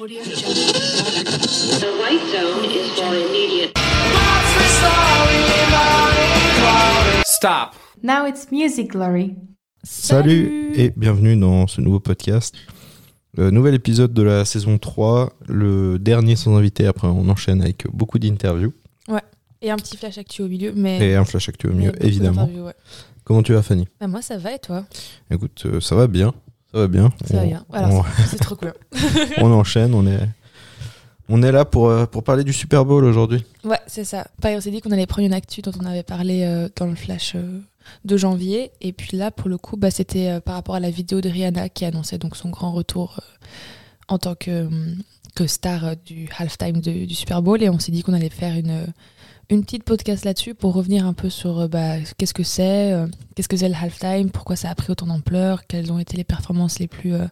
Audio Jungle. The white zone is for immediate. Stop. Now it's music glory. Salut et bienvenue dans ce nouveau podcast. Le nouvel épisode de la saison 3, le dernier sans invité, après on enchaîne avec beaucoup d'interviews Et un petit flash actu au milieu, mais. et un flash actu au beaucoup évidemment. ouais. Comment tu vas Fanny? Bah, moi, ça va et toi? Écoute, euh, ça va bien, ça va bien. Ça va On- bien. Alors, on, c'est- trop cool. on enchaîne, on est, on est là pour, euh, pour parler du Super Bowl aujourd'hui. Ouais, c'est ça. Pareil, on s'est dit qu'on allait prendre une actu dont on avait parlé euh, dans le flash euh, de janvier. Et puis là, pour le coup, bah, c'était par rapport à la vidéo de Rihanna qui annonçait donc son grand retour en tant que, que star du halftime du Super Bowl. Et on s'est dit qu'on allait faire une, une petite podcast là-dessus pour revenir un peu sur euh, bah, qu'est-ce que c'est, euh, qu'est-ce que c'est le halftime, pourquoi ça a pris autant d'ampleur, quelles ont été les performances les plus, euh,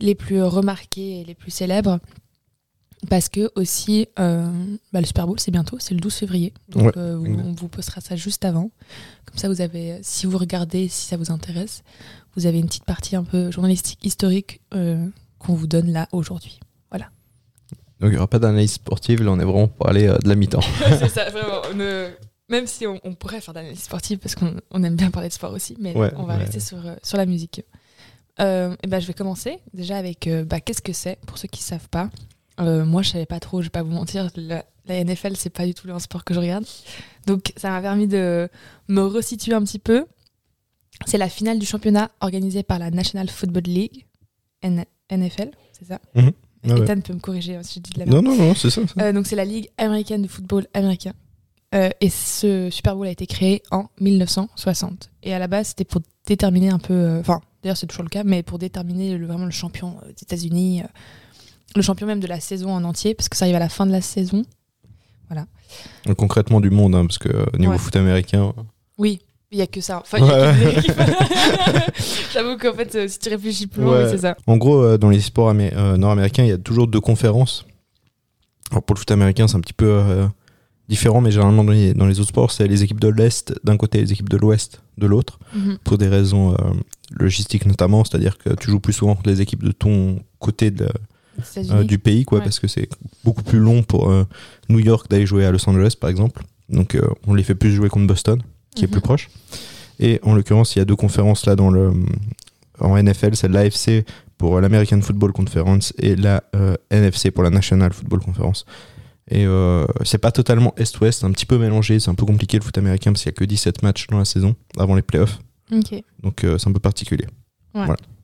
les plus remarquées et les plus célèbres. Parce que aussi, euh, bah, le Super Bowl, c'est bientôt, c'est le 12 février. Donc Ouais, vous- exact. on vous postera ça juste avant. Comme ça, vous avez, si vous regardez, si ça vous intéresse, vous avez une petite partie un peu journalistique, historique qu'on vous donne là aujourd'hui. Donc il n'y aura pas d'analyse sportive, là on est vraiment pour aller euh, de la mi-temps. c'est ça, vraiment. Même si on, on pourrait faire d'analyse sportive, parce qu'on on aime bien parler de sport aussi, mais Ouais, on va ouais. rester sur, euh, sur la musique. Euh, et ben, je vais commencer déjà avec euh, bah, qu'est-ce que c'est, pour ceux qui ne savent pas. Euh, moi, je savais pas trop, je vais pas vous mentir, la, la NFL, c'est pas du tout un sport que je regarde. Donc, ça m'a permis de me resituer un petit peu. C'est la finale du championnat organisée par la National Football League, N- NFL, c'est ça? Mhm. Ah ouais. Ethan peut me corriger hein, si je dis de la merde. Non, non, non, c'est ça. ça. Euh, donc c'est la Ligue américaine de football américain. Euh, et ce Super Bowl a été créé en 1960. Et à la base, c'était pour déterminer un peu. euh, Enfin, d'ailleurs, c'est toujours le cas, mais pour déterminer le- vraiment le champion des États-Unis, le champion même de la saison en entier, parce que ça arrive à la fin de la saison. Donc, concrètement du monde, hein, parce que niveau Ouais. foot américain, Oui, il n'y a que ça. Enfin, Ouais. J'avoue qu'en fait, euh, si tu réfléchis plus loin, Ouais. c'est ça. En gros, euh, dans les sports euh, nord-américains, il y a toujours deux conférences. Alors pour le foot américain, c'est un petit peu euh, différent, mais généralement dans les, dans les autres sports, c'est les équipes de l'Est d'un côté et les équipes de l'Ouest de l'autre, Mhm. pour des raisons logistiques notamment, c'est-à-dire que tu joues plus souvent contre les équipes de ton côté de du pays, quoi, Ouais. parce que c'est beaucoup plus long pour New York d'aller jouer à Los Angeles, par exemple. Donc on les fait plus jouer contre Boston, qui est Mhm. plus proche. Et en l'occurrence, il y a deux conférences là dans le en NFL, c'est l'AFC pour l'American Football Conference et la euh, NFC pour la National Football Conference. Et euh, c'est pas totalement Est-Ouest, c'est un petit peu mélangé, c'est un peu compliqué le foot américain parce qu'il y a que 17 matchs dans la saison avant les playoffs. Donc euh, c'est un peu particulier.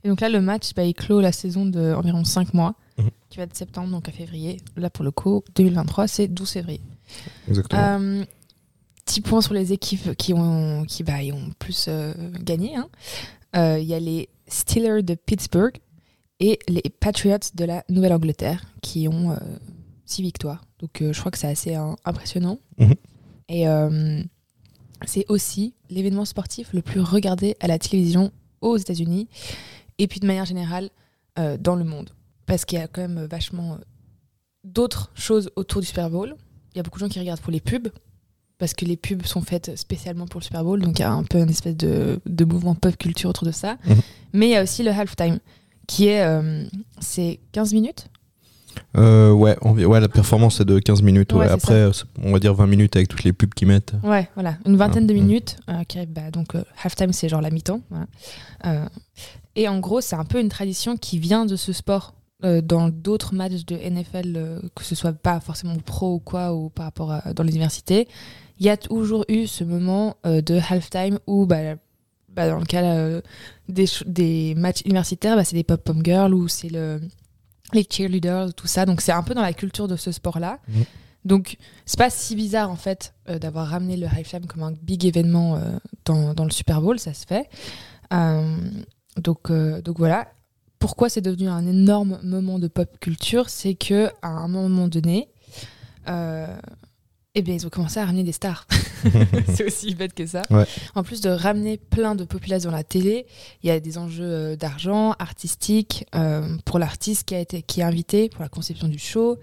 Et donc là, le match, bah, il clôt la saison d'environ 5 mois, Mhm. qui va de septembre donc à février. Là, pour le coup, 2023, c'est 12 février. Exactement. Euh, petit point sur les équipes qui ont, qui, bah, ont plus euh, gagné. hein. Euh, Il y a les Steelers de Pittsburgh et les Patriots de la Nouvelle-Angleterre qui ont 6 victoires. Donc euh, je crois que c'est assez hein, impressionnant. Mhm. Et euh, c'est aussi l'événement sportif le plus regardé à la télévision aux États-Unis et puis de manière générale euh, dans le monde. Parce qu'il y a quand même vachement euh, d'autres choses autour du Super Bowl. Il y a beaucoup de gens qui regardent pour les pubs, parce que les pubs sont faites spécialement pour le Super Bowl, donc il y a un peu une espèce de, de mouvement pop culture autour de ça. Mhm. Mais il y a aussi le halftime, qui est euh, c'est 15 minutes? Euh, ouais, ouais, la performance est de 15 minutes. ouais. Ouais, c'est Après, on va dire 20 minutes avec toutes les pubs qu'ils mettent. Ouais, voilà, une vingtaine de minutes. euh, qui bah, donc euh, halftime, c'est genre la mi-temps. voilà. Et en gros, c'est un peu une tradition qui vient de ce sport. Euh, dans d'autres matchs de NFL, euh, que ce soit pas forcément pro ou quoi, ou par rapport à dans les universités, il y a toujours eu ce moment euh, de halftime où, bah, bah, dans le cas des, des matchs universitaires, bah, c'est des pop-pom girls ou c'est le, les cheerleaders, tout ça. Donc c'est un peu dans la culture de ce sport-là. Mhm. Donc c'est pas si bizarre en fait euh, d'avoir ramené le halftime comme un big événement euh, dans, dans le Super Bowl, ça se fait. Euh, donc, donc voilà. Pourquoi c'est devenu un énorme moment de pop culture C'est que à un moment donné, euh, eh bien, ils ont commencé à ramener des stars. c'est aussi bête que ça. Ouais. En plus de ramener plein de populations dans la télé, il y a des enjeux euh, d'argent, artistiques, euh, pour l'artiste qui, a été, qui est invité, pour la conception du show,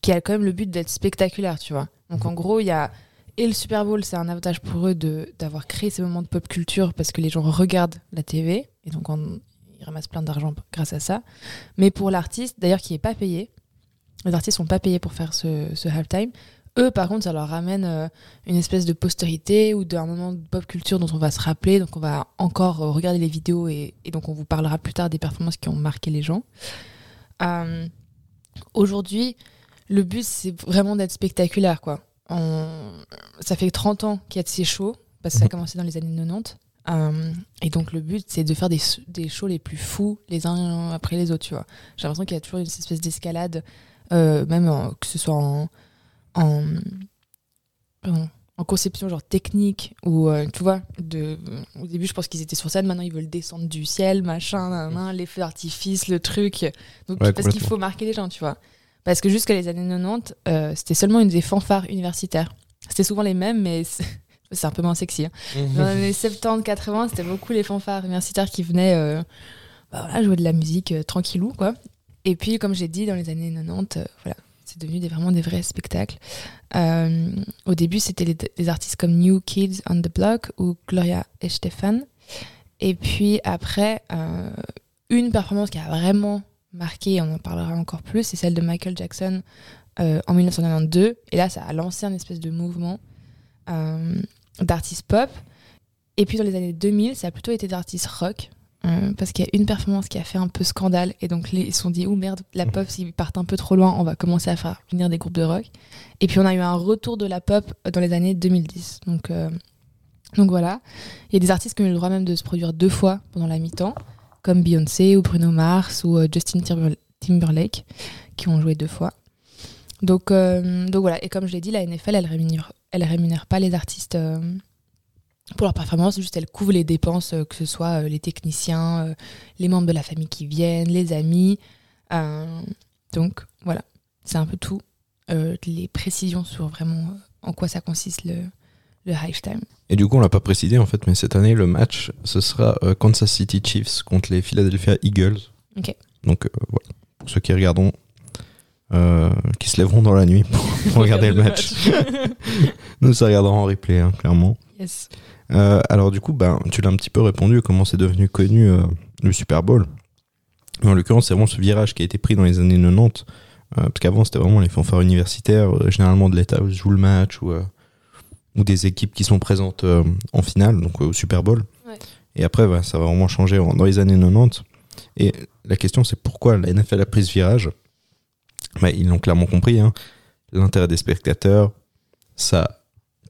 qui a quand même le but d'être spectaculaire, tu vois. Donc en gros, il y a. Et le Super Bowl, c'est un avantage pour eux de- d'avoir créé ces moments de pop culture parce que les gens regardent la TV et donc on- ils ramassent plein d'argent grâce à ça. Mais pour l'artiste, d'ailleurs qui n'est pas payé, les artistes sont pas payés pour faire ce, ce halftime. Eux, par contre, ça leur ramène euh, une espèce de postérité ou d'un moment de pop culture dont on va se rappeler. Donc, on va encore euh, regarder les vidéos et, et donc on vous parlera plus tard des performances qui ont marqué les gens. Euh, Aujourd'hui, le but, c'est vraiment d'être spectaculaire, quoi. On- Ça fait 30 ans qu'il y a de ces shows, parce que ça a Mhm. commencé dans les années 90. Euh, et donc, le but, c'est de faire des, des shows les plus fous, les uns après les autres, tu vois. J'ai l'impression qu'il y a toujours une espèce d'escalade, euh, même en- que ce soit en, en, pardon, en conception genre technique ou euh, tu vois de au début je pense qu'ils étaient sur scène maintenant ils veulent descendre du ciel machin nan, nan, les feux d'artifice le truc. Donc Ouais, parce qu'il faut marquer les gens tu vois. Parce que jusqu'à les années 90 euh, c'était seulement une des fanfares universitaires. C'était souvent les mêmes mais c'est un peu moins sexy hein. dans les années 70 80 c'était beaucoup les fanfares universitaires qui venaient euh, bah voilà, jouer de la musique euh, tranquillou quoi et puis comme j'ai dit dans les années 90 euh, voilà c'est devenu des, vraiment des vrais spectacles au début, c'était des artistes comme New Kids on the Block ou Gloria Estefan. Et puis après, une performance qui a vraiment marqué, et on en parlera encore plus, c'est celle de Michael Jackson en 1992. Et là, ça a lancé un espèce de mouvement euh, d'artistes pop. Et puis dans les années 2000, ça a plutôt été d'artistes rock. euh, parce qu'il y a une performance qui a fait un peu scandale et donc les, ils se sont dit oh merde la pop s'ils partent un peu trop loin on va commencer à faire venir des groupes de rock et puis on a eu un retour de la pop dans les années 2010. Donc, euh, donc voilà. Il y a des artistes qui ont eu le droit même de se produire deux fois pendant la mi-temps, comme Beyoncé ou Bruno Mars ou euh, Justin Timber- Timberlake, qui ont joué deux fois. Donc, euh, donc voilà. Et comme je l'ai dit, la NFL, elle rémunère, elle rémunère pas les artistes euh, pour leur performance, juste elle couvre les dépenses, euh, que ce soit euh, les techniciens, les membres de la famille qui viennent, les amis. Donc voilà, c'est un peu tout les précisions sur vraiment en quoi ça consiste le, le halftime. Et du coup, on l'a pas précisé en fait, mais cette année, le match, ce sera euh, Kansas City Chiefs contre les Philadelphia Eagles. Ok. Donc euh, voilà, pour ceux qui regarderont, euh, qui se lèveront dans la nuit pour, pour regarder le match. Nous, ça regardera en replay, hein, clairement. yes. Euh, alors du coup, ben, tu l'as un petit peu répondu, comment c'est devenu connu euh, le Super Bowl. En l'occurrence, c'est vraiment ce virage qui a été pris dans les années 90. euh, parce qu'avant, c'était vraiment les fanfares universitaires, généralement de l'État où se joue le match, ou, ou des équipes qui sont présentes en finale, donc au Super Bowl. Ouais. Et après, ouais, ça va vraiment changer dans les années 90. Et la question, c'est pourquoi la NFL a pris ce virage? Ben, Ils l'ont clairement compris. hein. L'intérêt des spectateurs, ça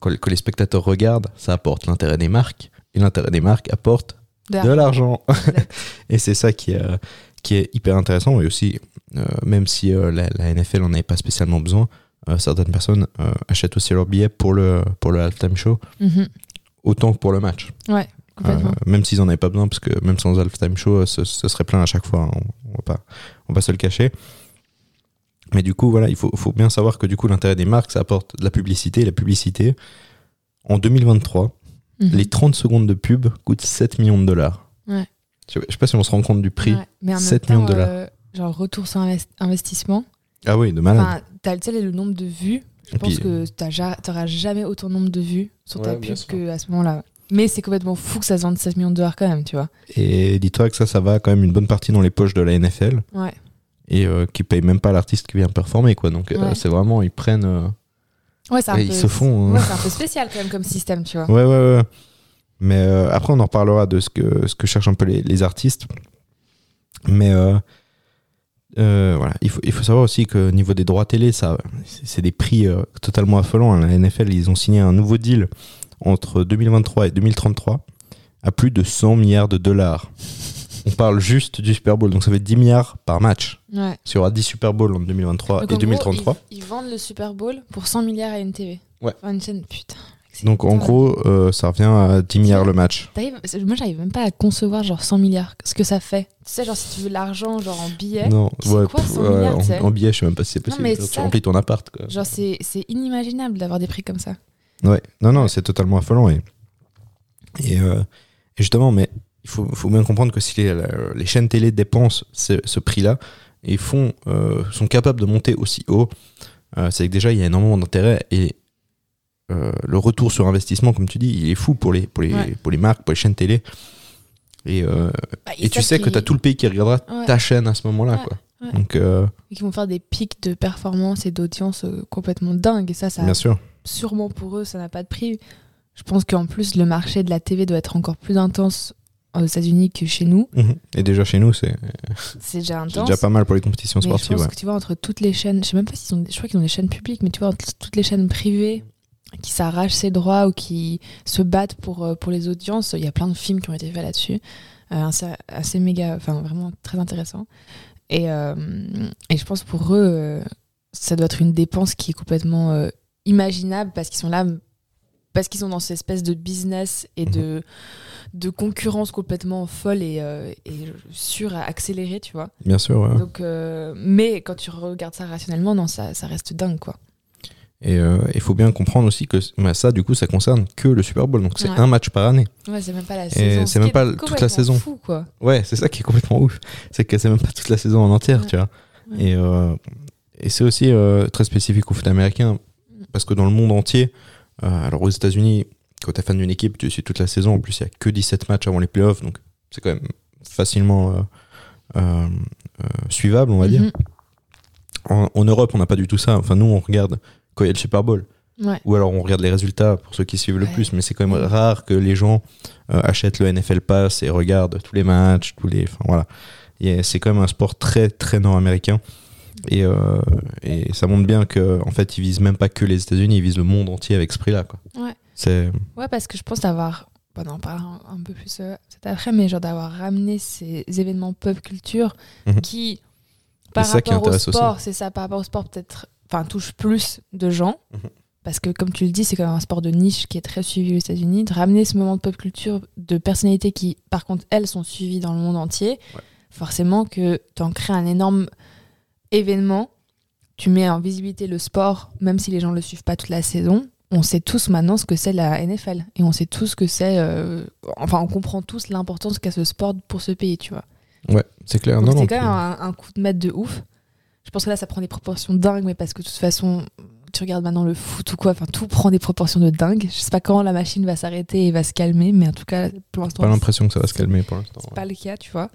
que les spectateurs regardent, ça apporte l'intérêt des marques. Et l'intérêt des marques apporte de l'argent. Et c'est ça qui est, euh, qui est hyper intéressant. Et aussi, euh, même si euh, la, la NFL en avait pas spécialement besoin, euh, certaines personnes achètent aussi leur billet pour le, pour le halftime show, Mhm. autant que pour le match. Ouais, complètement. Même s'ils en avaient pas besoin, parce que même sans halftime show, ce, ce serait plein à chaque fois. hein. On, on va pas, on va pas se le cacher. Mais du coup, voilà, il faut, faut bien savoir que du coup, l'intérêt des marques, ça apporte de la publicité. La publicité, en 2023, Mhm. les 30 secondes de pub coûtent 7 millions de dollars. Ouais. Je, je sais pas si on se rend compte du prix. Ouais, Mais en 7 même millions de dollars. euh, genre retour sur invest- investissement. Ah oui, de malade. Enfin, t'as tu sais, le nombre de vues. Je Et pense puis- que t'auras jamais autant de nombre de vues sur ta Ouais, pub qu'à ce moment-là. Mais c'est complètement fou que ça se vende 16 millions de dollars quand même, tu vois. Et dis-toi que ça, ça va quand même une bonne partie dans les poches de la NFL Ouais. Et euh, qui payent même pas l'artiste qui vient performer, quoi. Donc euh, c'est vraiment, ils prennent. euh, Ouais, un peu. ils se font, Ouais, hein. c'est un peu spécial quand même comme système, tu vois. Ouais, ouais, ouais. Mais euh, après, on en reparlera de ce que, ce que cherchent un peu les, les artistes. Mais euh, euh, voilà, il faut, il faut savoir aussi que au niveau des droits télé, ça, c'est des prix euh, totalement affolants. hein. La NFL, ils ont signé un nouveau deal entre 2023 et 2033 à plus de 100 milliards de dollars. On parle juste du Super Bowl, donc ça fait 10 milliards par match. Ouais. Il y aura 10 Super Bowls en 2023 Donc, et en 2033. Gros, ils, ils vendent le Super Bowl pour 100 milliards à une TV. Ouais. Enfin, une chaîne, putain. donc en gros, euh, ça revient à 10 milliards le match. Moi, j'arrive même pas à concevoir genre 100 milliards, ce que ça fait. Tu sais, genre si tu veux l'argent, genre en billets, Non, ouais, quoi, pff, 100 ouais, milliards, en, tu sais en billet, je sais même pas si c'est possible. mais Genre, tu remplis ton appart. Quoi. genre c'est c'est inimaginable d'avoir des prix comme ça. Ouais, non, non, c'est totalement affolant. Et, et, euh, et justement, mais il faut, faut bien comprendre que si les, chaînes télé dépensent ce, ce prix-là et font, euh, sont capables de monter aussi haut, euh, c'est que déjà, il y a énormément d'intérêt et euh, le retour sur investissement, comme tu dis, il est fou pour les, pour les, Ouais. pour les marques, pour les chaînes télé. Et, Bah, et tu sais que tu as tout le pays qui regardera Ouais. ta chaîne à ce moment-là. Ouais. Donc, Et qui vont faire des pics de performance et d'audience complètement dingues. Et ça, ça bien sûr. sûrement pour eux, ça n'a pas de prix. Je pense qu'en plus, le marché de la TV doit être encore plus intense aux États-Unis que chez nous. Mhm. Et déjà chez nous, c'est C'est déjà c'est intense. déjà pas mal pour les compétitions Mais je sportives. pense ouais. que tu vois, entre toutes les chaînes, je sais même pas s'ils ont, je crois qu'ils ont des chaînes publiques, mais tu vois, entre toutes les chaînes privées qui s'arrachent ces droits ou qui se battent pour, euh, pour les audiences, il y a plein de films qui ont été faits là-dessus. Euh, assez, assez méga, enfin vraiment très intéressant. Et, euh, et je pense pour eux, ça doit être une dépense qui est complètement euh, imaginable parce qu'ils sont là, parce qu'ils sont dans cette espèce de business et de, de concurrence complètement folle et, euh, et sûre à accélérer, tu vois. Bien sûr, ouais. Donc, euh, mais quand tu regardes ça rationnellement, non, ça, ça reste dingue, quoi. Et il faut bien comprendre aussi que bah, ça, du coup, ça concerne que le Super Bowl. Donc, c'est Ouais. un match par année. Ouais, c'est même pas la saison. c'est ce même pas toute la saison. fou, quoi. Ouais, c'est ça qui est complètement ouf. C'est que c'est même pas toute la saison en entière, Ouais. tu vois. Et, euh, et c'est aussi euh, très spécifique au foot américain. Parce que dans le monde entier, euh, alors aux États-Unis, quand t'es fan d'une équipe, tu suis toute la saison. En plus, il y a que 17 matchs avant les playoffs. Donc, c'est quand même facilement euh, euh, euh, suivable, on va dire. Mhm. En, en Europe, on n'a pas du tout ça. Enfin, nous, on regarde quand il y a le Super Bowl. Ouais. Ou alors on regarde les résultats pour ceux qui suivent le Ouais. plus, mais c'est quand même Ouais. rare que les gens euh, achètent le NFL Pass et regardent tous les matchs, tous les. Enfin voilà. C'est quand même un sport très très nord-américain. Et, euh, et ça montre bien que en fait ils visent même pas que les États-Unis, ils visent le monde entier avec ce prix-là. quoi. Ouais. C'est Ouais, parce que je pense d'avoir. Bon, on en parlera un, un peu plus euh, cet après, mais genre d'avoir ramené ces événements pop culture Mhm. qui, par qui rapport au sport, c'est ça, par rapport au sport, peut-être. Enfin, touche plus de gens. Mhm. Parce que, comme tu le dis, c'est quand même un sport de niche qui est très suivi aux États-Unis. De ramener ce moment de pop culture de personnalités qui, par contre, elles sont suivies dans le monde entier, Ouais. forcément que tu en crées un énorme événement. Tu mets en visibilité le sport, même si les gens ne le suivent pas toute la saison. On sait tous maintenant ce que c'est la NFL. Et on sait tous que c'est. euh, Enfin, on comprend tous l'importance qu'a ce sport pour ce pays, tu vois. ouais, c'est clair. Donc Non, non, c'est quand même un, un coup de maître de ouf. Je pense que là, ça prend des proportions dingues, mais parce que de toute façon, tu regardes maintenant le foot ou quoi, enfin, tout prend des proportions de dingue. Je sais pas quand la machine va s'arrêter et va se calmer, mais en tout cas, pour l'instant, pas l'impression que ça va se calmer pour l'instant. c'est ouais. pas le cas, tu vois.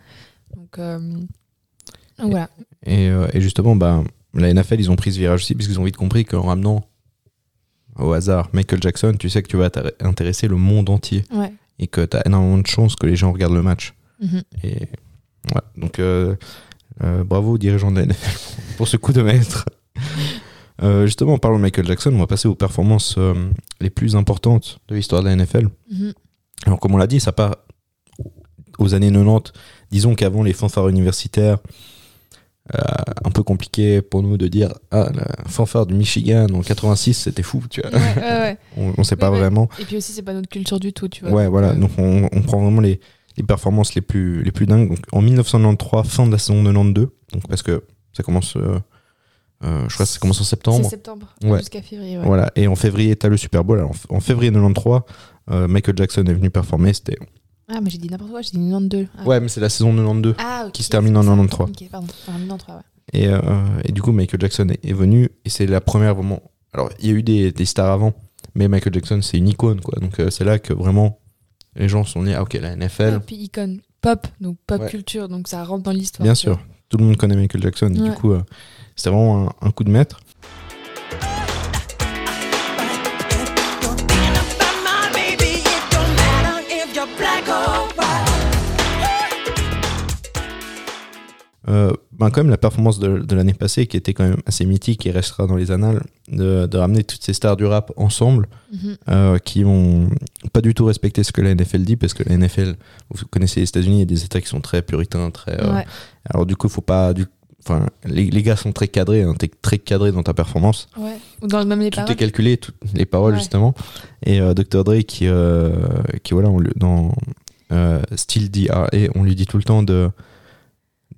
Donc, euh, voilà. Et, euh, et justement, bah, la NFL, ils ont pris ce virage aussi, puisqu'ils ont vite compris qu'en ramenant au hasard Michael Jackson, tu sais que tu vas intéresser le monde entier Ouais. et que tu as énormément de chances que les gens regardent le match. Mhm. Et ouais, donc euh, euh, bravo aux dirigeants de la NFL pour, ce coup de maître. Euh, justement, en parlant de Michael Jackson, on va passer aux performances euh, les plus importantes de l'histoire de la NFL. Mhm. Alors, comme on l'a dit, ça part aux années 90. Disons qu'avant les fanfares universitaires, un peu compliqué pour nous de dire Ah, la fanfare du Michigan en 86, c'était fou, tu vois. Ouais. On, on sait pas vraiment. Et puis aussi, c'est pas notre culture du tout, tu vois. Ouais, voilà. Euh, Donc, on, on prend vraiment les, les performances les plus, les plus dingues. Donc, en 1993, fin de la saison 92, donc parce que ça commence, euh, euh, je crois que ça commence en septembre. septembre Ouais. jusqu'à février. Ouais. Voilà. Et en février, tu as le Super Bowl. Alors, en février 93, euh, Michael Jackson est venu performer. C'était... Ah, mais j'ai dit n'importe quoi, j'ai dit 92. Ah. Ouais, mais c'est la saison 92. Ah, qui se termine en c'est ça. 93. Ok, pardon, en 93, ouais. Et, euh, et du coup, Michael Jackson est, est venu. Et c'est la première vraiment. Alors, il y a eu des, des stars avant. Mais Michael Jackson, c'est une icône, quoi. Donc, euh, c'est là que vraiment les gens sont nés. Ah, ok, la Et NFL. puis icône pop, donc pop Ouais. culture, donc ça rentre dans l'histoire. Bien sûr, tout le monde connaît Michael Jackson. et Du coup, euh, c'était vraiment un, un coup de maître. Euh, ben quand même la performance de, de l'année passée qui était quand même assez mythique et restera dans les annales de, de ramener toutes ces stars du rap ensemble Mhm. euh, qui ont pas du tout respecté ce que la NFL dit parce que la NFL vous connaissez les États-Unis il y a des états qui sont très puritains très euh, Ouais. alors du coup faut pas du enfin les, les gars sont très cadrés hein, t'es très cadré dans ta performance ouais. Ou dans même les tout paroles. est calculé toutes les paroles Ouais. justement et Dr Dre qui qui voilà on dans Still DRA on lui dit tout le temps de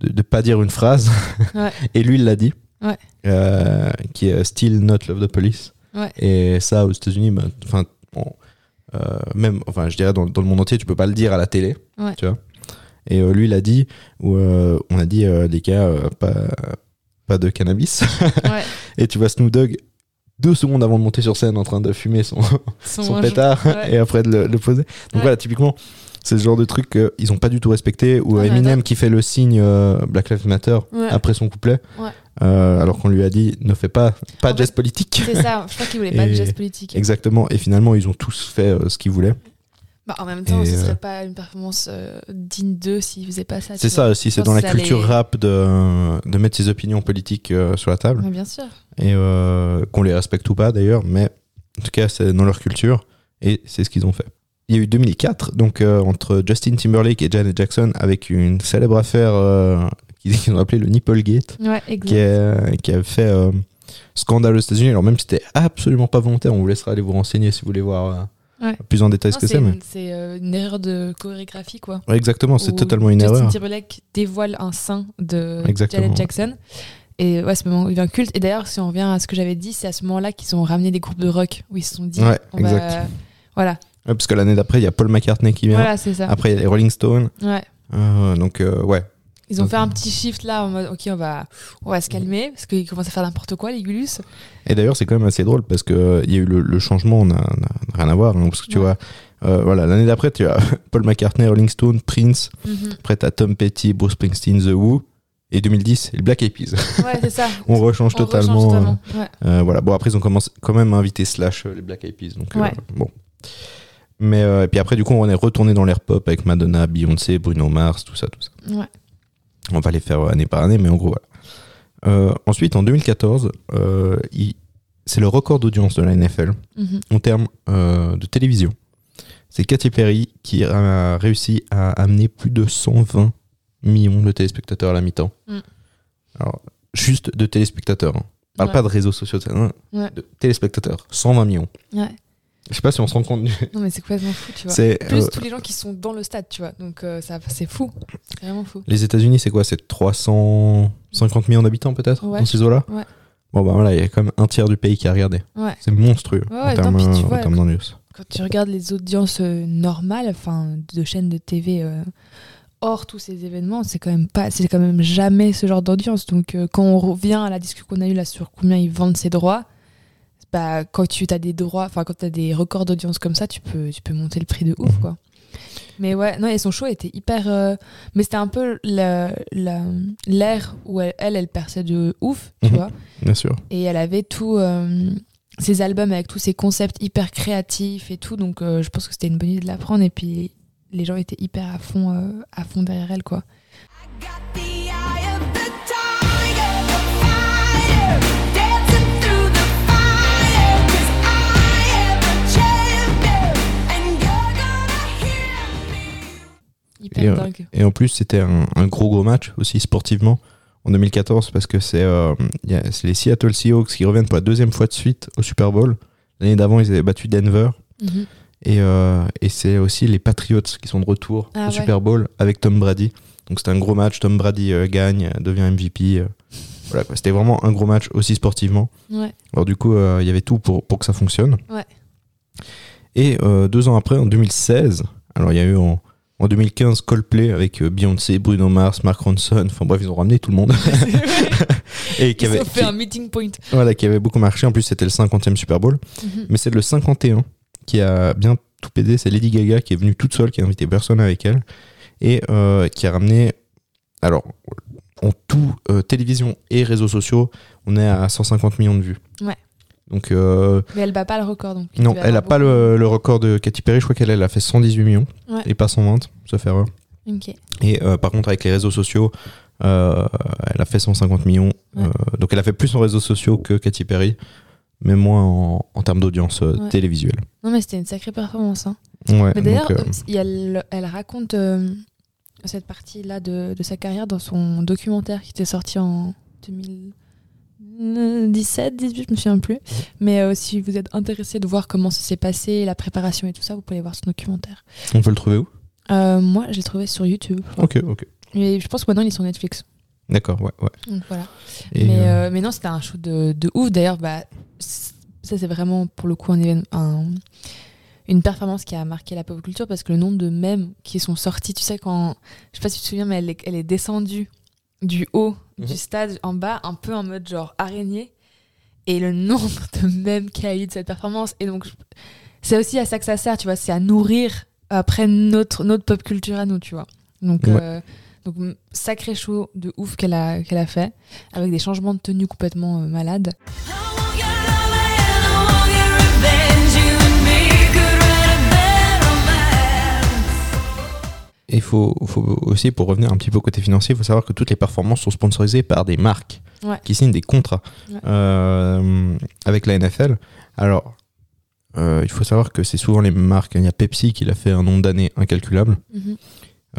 de, de pas dire une phrase Ouais. et lui il l'a dit Ouais. Euh, qui est Still Not Love the Police Ouais. et ça aux États-Unis ben, enfin euh, même enfin je dirais dans, dans le monde entier tu peux pas le dire à la télé tu vois et euh, lui il a dit où euh, on a dit euh, les gars euh, pas pas de cannabis et tu vois Snoop Dogg deux secondes avant de monter sur scène en train de fumer son, Son, son pétard Ouais. et après de le, le poser. Donc Ouais. voilà, typiquement, C'est le genre de truc qu'ils ont pas du tout respecté. Ou Ah, Eminem qui fait le signe euh, Black Lives Matter Ouais. après son couplet, Ouais. euh, alors qu'on lui a dit ne fais pas pas En de fait, geste politique. C'est ça, je crois qu'ils voulaient pas de politique. Exactement. Et finalement, ils ont tous fait euh, ce qu'ils voulaient. Bah, en même temps, Et, ce serait pas une performance digne d'eux s'ils faisaient pas ça. C'est ça aussi, c'est dans la culture rap de, de mettre ses opinions politiques sur la table. Mais bien sûr. Et qu'on les respecte ou pas d'ailleurs, mais en tout cas, c'est dans leur culture. Et c'est ce qu'ils ont fait. Il y a eu 2004, donc euh, entre Justin Timberlake et Janet Jackson, avec une célèbre affaire euh, qu'ils ont appelée le Nipplegate, Ouais, exact. qui, est- qui a fait euh, scandale aux États-Unis. Alors, même si c'était absolument pas volontaire, on vous laissera aller vous renseigner si vous voulez voir euh, Ouais. plus en détail ce que c'est. Mais... c'est, euh, une erreur de chorégraphie, quoi. Ouais, exactement, c'est totalement une Justin erreur. Timberlake dévoile un sein de Exactement. Janet Jackson. Et ouais, ce moment il devient culte. Et d'ailleurs, si on revient à ce que j'avais dit, c'est à ce moment-là qu'ils ont ramené des groupes de rock où ils se sont dit. Ouais, on va- exact. Voilà, Ouais, parce que l'année d'après, il y a Paul McCartney qui vient. voilà c'est ça. Après, il y a les Rolling Stones. Ouais. Euh, donc, euh, ouais. Ils ont Donc, fait un petit shift là en mode ok, on va, on va se calmer parce qu'ils commencent à faire n'importe quoi, les Gulus. Et d'ailleurs, c'est quand même assez drôle parce que euh, il y a eu le, le changement, n'a n'a rien à voir. hein, parce que tu Ouais. vois, euh, voilà, l'année d'après, tu as Paul McCartney, Rolling Stone, Prince. Après, tu as Tom Petty, Bruce Springsteen, The Who. Et 2010, les Black Eyed Peas. Ouais, c'est ça. On rechange On totalement. rechange totalement. Ouais. euh, voilà. Bon, après, ils ont commencé quand même à inviter Slash, euh, les Black Eyed Peas. Donc, Ouais. bon. Mais euh, et puis après, du coup, on est retourné dans l'air pop avec Madonna, Beyoncé, Bruno Mars, tout ça, tout ça. Ouais. On va les faire euh, année par année, mais en gros, voilà. Euh, ensuite, en 2014, euh, il- c'est le record d'audience de la NFL Mhm. en termes de télévision. C'est Katy Perry qui a réussi à amener plus de 120 millions de téléspectateurs à la mi-temps. Mm. Alors, juste de téléspectateurs. Hein. Parle Ouais. pas de réseaux sociaux, de Ouais. de téléspectateurs. 120 millions. Ouais. Je sais pas si on se rend compte. du- Non, mais c'est complètement fou, tu vois. Plus euh, tous les gens qui sont dans le stade, tu vois. Donc euh, ça, c'est fou. C'est vraiment fou. les États-Unis, c'est quoi? C'est 350 millions d'habitants peut-être Ouais. dans ces eaux-là? Ouais. Bon bah voilà, il y a quand même un tiers du pays qui a regardé. Ouais. C'est monstrueux Ouais, en termes en d'audience. Quand tu regardes les audiences euh, normales, enfin, de chaînes de TV hors tous ces événements, c'est quand même pas, c'est quand même jamais ce genre d'audience. Donc quand on revient à la discussion qu'on a eue là sur combien ils vendent ces droits, bah, quand tu as des droits, enfin quand tu as des records d'audience comme ça, tu peux, tu peux monter le prix de ouf, Mhm. quoi. Mais ouais, non, et son show était hyper. euh, mais c'était un peu la- la- l'ère où elle, elle, elle perçait de ouf, tu Mhm. vois. Bien sûr. Et elle avait tout. euh, ses albums avec tous ses concepts hyper créatifs et tout. Donc euh, je pense que c'était une bonne idée de la prendre. Et puis les gens étaient hyper à fond, euh, à fond derrière elle, quoi. Got the Hyper Et, euh, dingue. Et en plus, c'était un, un gros gros match aussi sportivement en 2014 parce que c'est euh, c'est les Seattle Seahawks qui reviennent pour la deuxième fois de suite au Super Bowl. L'année d'avant, ils avaient battu Denver. Mhm. Et, euh, et c'est aussi les Patriots qui sont de retour Ah au ouais. Super Bowl avec Tom Brady. Donc c'était un gros match. Tom Brady euh, gagne, devient MVP. voilà. C'était vraiment un gros match aussi sportivement. Ouais. Alors du coup, il y avait tout pour, pour que ça fonctionne. Ouais. Et deux ans après, en 2016, alors il y a eu en, en 2015 Coldplay avec euh, Beyoncé, Bruno Mars, Mark Ronson. Enfin bref, ils ont ramené tout le monde. et qui Ils avait, ont fait qui- un meeting point. voilà, qui avait beaucoup marché. En plus, c'était le 50e Super Bowl. Mhm. Mais c'est le 51 qui a bien tout pédé. C'est Lady Gaga qui est venue toute seule, qui a invité personne avec elle. Et euh, qui a ramené. Alors, en tout, euh, télévision et réseaux sociaux, on est à 150 millions de vues. Ouais. Donc, euh, Mais elle bat pas le record. Donc non, elle a pas le, le record de Katy Perry. Je crois qu'elle elle a fait 118 millions Ouais. et pas 120, sauf erreur. Ok. Et euh, par contre, avec les réseaux sociaux, euh, elle a fait 150 millions. Ouais. Donc, elle a fait plus en réseaux sociaux que Katy Perry, mais moins en, en termes d'audience Ouais. télévisuelle. Non, mais c'était une sacrée performance. Hein. Mais d'ailleurs, elle raconte cette partie-là de, de sa carrière dans son documentaire qui était sorti en 2017, 18, je me souviens plus. Mais euh, si vous êtes intéressé de voir comment ça s'est passé, la préparation et tout ça, vous pouvez voir son documentaire. on peut le trouver où? Euh, moi, j'ai trouvé sur YouTube. Ok, ok. Mais je pense que maintenant, il est sur Netflix. D'accord, ouais, ouais. Donc voilà. Et, mais, euh, euh, mais non, c'était un show de, de ouf. D'ailleurs, bah, ça, c'est vraiment pour le coup un événement. un- une performance qui a marqué la pop culture parce que le nombre de mèmes qui sont sortis, tu sais, quand. Je sais pas si tu te souviens, mais elle est, elle est descendue du haut Mhm. du stade en bas, un peu en mode genre araignée. Et le nombre de mèmes qu'il y a eu de cette performance. Et donc, c'est aussi à ça que ça sert, tu vois, c'est à nourrir après notre, notre pop culture à nous, tu vois. Donc, Ouais. euh, donc sacré show de ouf qu'elle a, qu'elle a fait, avec des changements de tenue complètement euh, malades. Et il faut, faut aussi, pour revenir un petit peu au côté financier, il faut savoir que toutes les performances sont sponsorisées par des marques Ouais. qui signent des contrats Ouais. euh, avec la NFL. Alors, euh, il faut savoir que c'est souvent les marques. Il y a Pepsi qui l'a fait un nombre d'années incalculable. Mhm.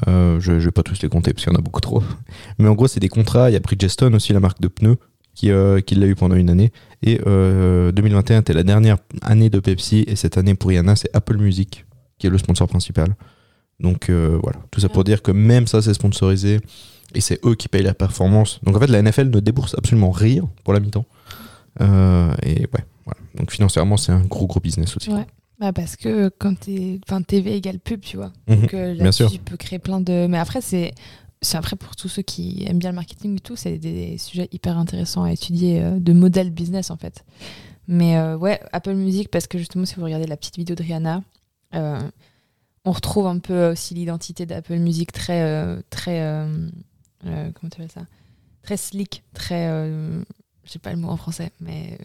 Euh, je ne vais pas tous les compter parce qu'il y en a beaucoup trop. Mais en gros, c'est des contrats. Il y a Bridgestone aussi, la marque de pneus, qui, euh, qui l'a eu pendant une année. Et euh, 2021 était la dernière année de Pepsi. Et cette année pour Rihanna, c'est Apple Music qui est le sponsor principal. Donc euh, voilà, tout ça pour dire que même ça, c'est sponsorisé. Et c'est eux qui payent la performance. Donc en fait, la NFL ne débourse absolument rien pour la mi-temps. Euh, et ouais, voilà. Donc financièrement, c'est un gros, gros business aussi. Ouais. Bah parce que quand t'es. Enfin, TV égale pub, tu vois. Mhm. Donc euh, Bien sûr. tu peux créer plein de. Mais après, c'est. C'est après pour tous ceux qui aiment bien le marketing et tout, c'est des sujets hyper intéressants à étudier euh, de modèles business en fait. Mais euh, ouais, Apple Music, parce que justement, si vous regardez la petite vidéo de Rihanna, euh, on retrouve un peu aussi l'identité d'Apple Music très. euh, très euh, euh, comment tu appelles ça? Très slick, très. euh, je sais pas le mot en français, mais.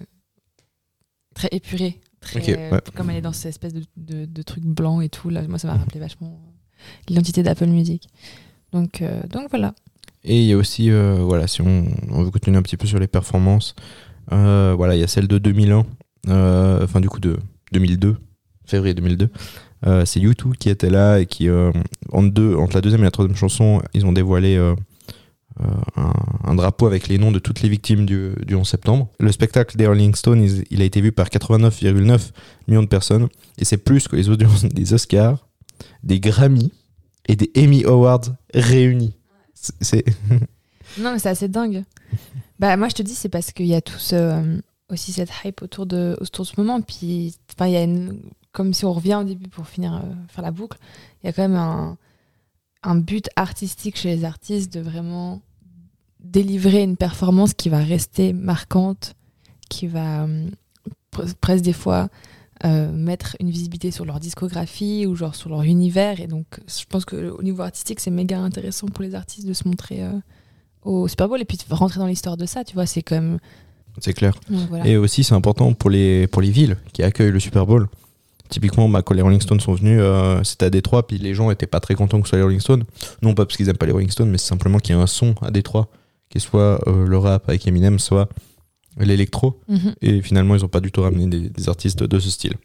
très épuré. Très, ouais. Comme elle est dans cette espèce de, de, de truc blanc et tout, là, moi ça m'a rappelé vachement l'identité d'Apple Music. Donc, donc voilà. Et il y a aussi, voilà, si on, on veut continuer un petit peu sur les performances, voilà, il y a celle de 2001, euh, enfin du coup de 2002, février 2002. Euh, c'est U2 qui était là et qui, euh, entre, la deuxième et la troisième chanson, ils ont dévoilé euh, un, drapeau avec les noms de toutes les victimes du, du 11 septembre. Le spectacle des Rolling Stones, il, a été vu par 89,9 millions de personnes et c'est plus que les audiences des Oscars, des Grammy et des Emmy Awards réunis. C'est- Non, mais c'est assez dingue. bah, moi, je te dis, c'est parce qu'il y a tout aussi cette hype autour de, autour de ce moment. Puis, il y a une, comme si on revient au début pour finir, euh, faire la boucle, il y a quand même un, un but artistique chez les artistes de vraiment délivrer une performance qui va rester marquante, qui va euh, pre- presque des fois euh, mettre une visibilité sur leur discographie ou genre sur leur univers. Et donc, je pense qu'au niveau artistique, c'est méga intéressant pour les artistes de se montrer euh, au Super Bowl et puis de rentrer dans l'histoire de ça, tu vois, c'est même. c'est clair. donc voilà. Et aussi, c'est important pour les, pour les villes qui accueillent le Super Bowl. Typiquement, quand les Rolling Stones sont venus, euh, c'était à Détroit, puis les gens étaient pas très contents que ce soit les Rolling Stones. Non pas parce qu'ils aiment pas les Rolling Stones, mais c'est simplement qu'il y a un son à Détroit, qui soit euh, le rap avec Eminem, soit l'électro. Mhm. Et finalement, ils ont pas du tout ramené des, des artistes de ce style.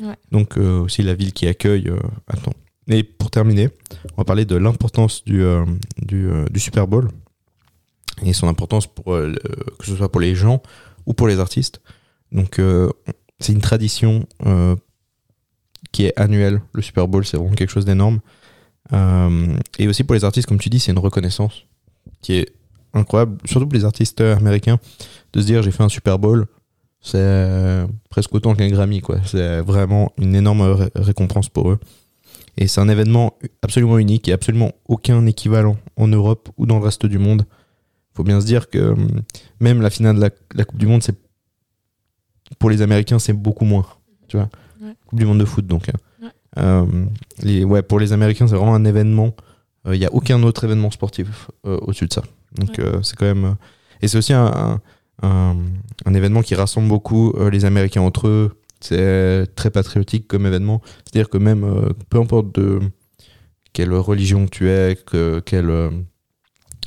Ouais. Donc, euh, aussi la ville qui accueille. attends. Et pour terminer, on va parler de l'importance du, du, du Super Bowl et son importance pour le- que ce soit pour les gens ou pour les artistes. Donc, c'est une tradition euh, qui est annuelle. Le Super Bowl, c'est vraiment quelque chose d'énorme. Euh, et aussi pour les artistes, comme tu dis, c'est une reconnaissance qui est incroyable, surtout pour les artistes américains, de se dire j'ai fait un Super Bowl, c'est euh, presque autant qu'un Grammy, quoi. C'est vraiment une énorme ré- récompense pour eux. Et c'est un événement absolument unique et absolument aucun équivalent en Europe ou dans le reste du monde. Faut bien se dire que même la finale de la, la Coupe du Monde, pour les Américains, c'est beaucoup moins. Tu vois, Ouais. Coupe du Monde de foot, donc. hein. Ouais. Euh, les, ouais, pour les Américains, c'est vraiment un événement. Il n'y a aucun autre événement sportif euh, au-dessus de ça. Donc Ouais. euh, c'est quand même. euh, et c'est aussi un, un, événement qui rassemble beaucoup euh, les Américains entre eux. C'est très patriotique comme événement. C'est-à-dire que même, euh, peu importe de quelle religion tu es, que, quel euh,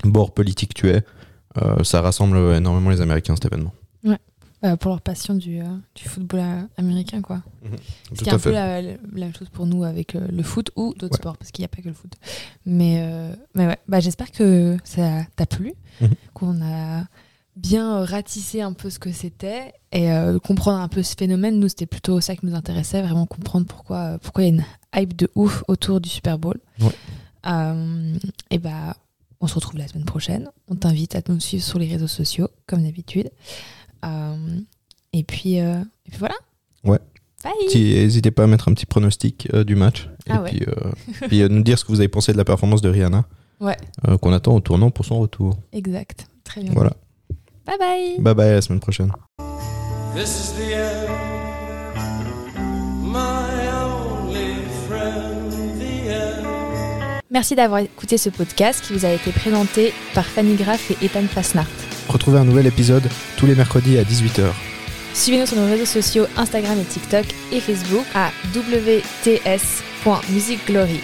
bord politique tu es, euh, ça rassemble énormément les Américains cet événement. Euh, pour leur passion du, euh, du football américain, quoi. Ce Tout qui est un peu la, la même chose pour nous avec euh, le foot ou d'autres Ouais. sports, parce qu'il n'y a pas que le foot. Mais, euh, mais ouais, bah, j'espère que ça t'a plu, Mhm. qu'on a bien ratissé un peu ce que c'était et euh, comprendre un peu ce phénomène. Nous, c'était plutôt ça qui nous intéressait, vraiment comprendre pourquoi pourquoi il y a une hype de ouf autour du Super Bowl. Ouais. Euh, et bah, on se retrouve la semaine prochaine. On t'invite à nous suivre sur les réseaux sociaux, comme d'habitude. Euh, et, puis, euh, et puis voilà. Ouais. N'hésitez pas à mettre un petit pronostic euh, du match. Ah et ouais. puis, euh, puis, euh, nous dire ce que vous avez pensé de la performance de Rihanna. Ouais. euh, Qu'on attend au tournant pour son retour. Exact. Très bien. Voilà. Bye bye. Bye bye, à la semaine prochaine. This is the end, my only friend, the Merci d'avoir écouté ce podcast qui vous a été présenté par Fanny Graff et Ethan Fasnart. Retrouvez un nouvel épisode tous les mercredis à 18h. Suivez-nous sur nos réseaux sociaux Instagram et TikTok et Facebook à wts.musicglory.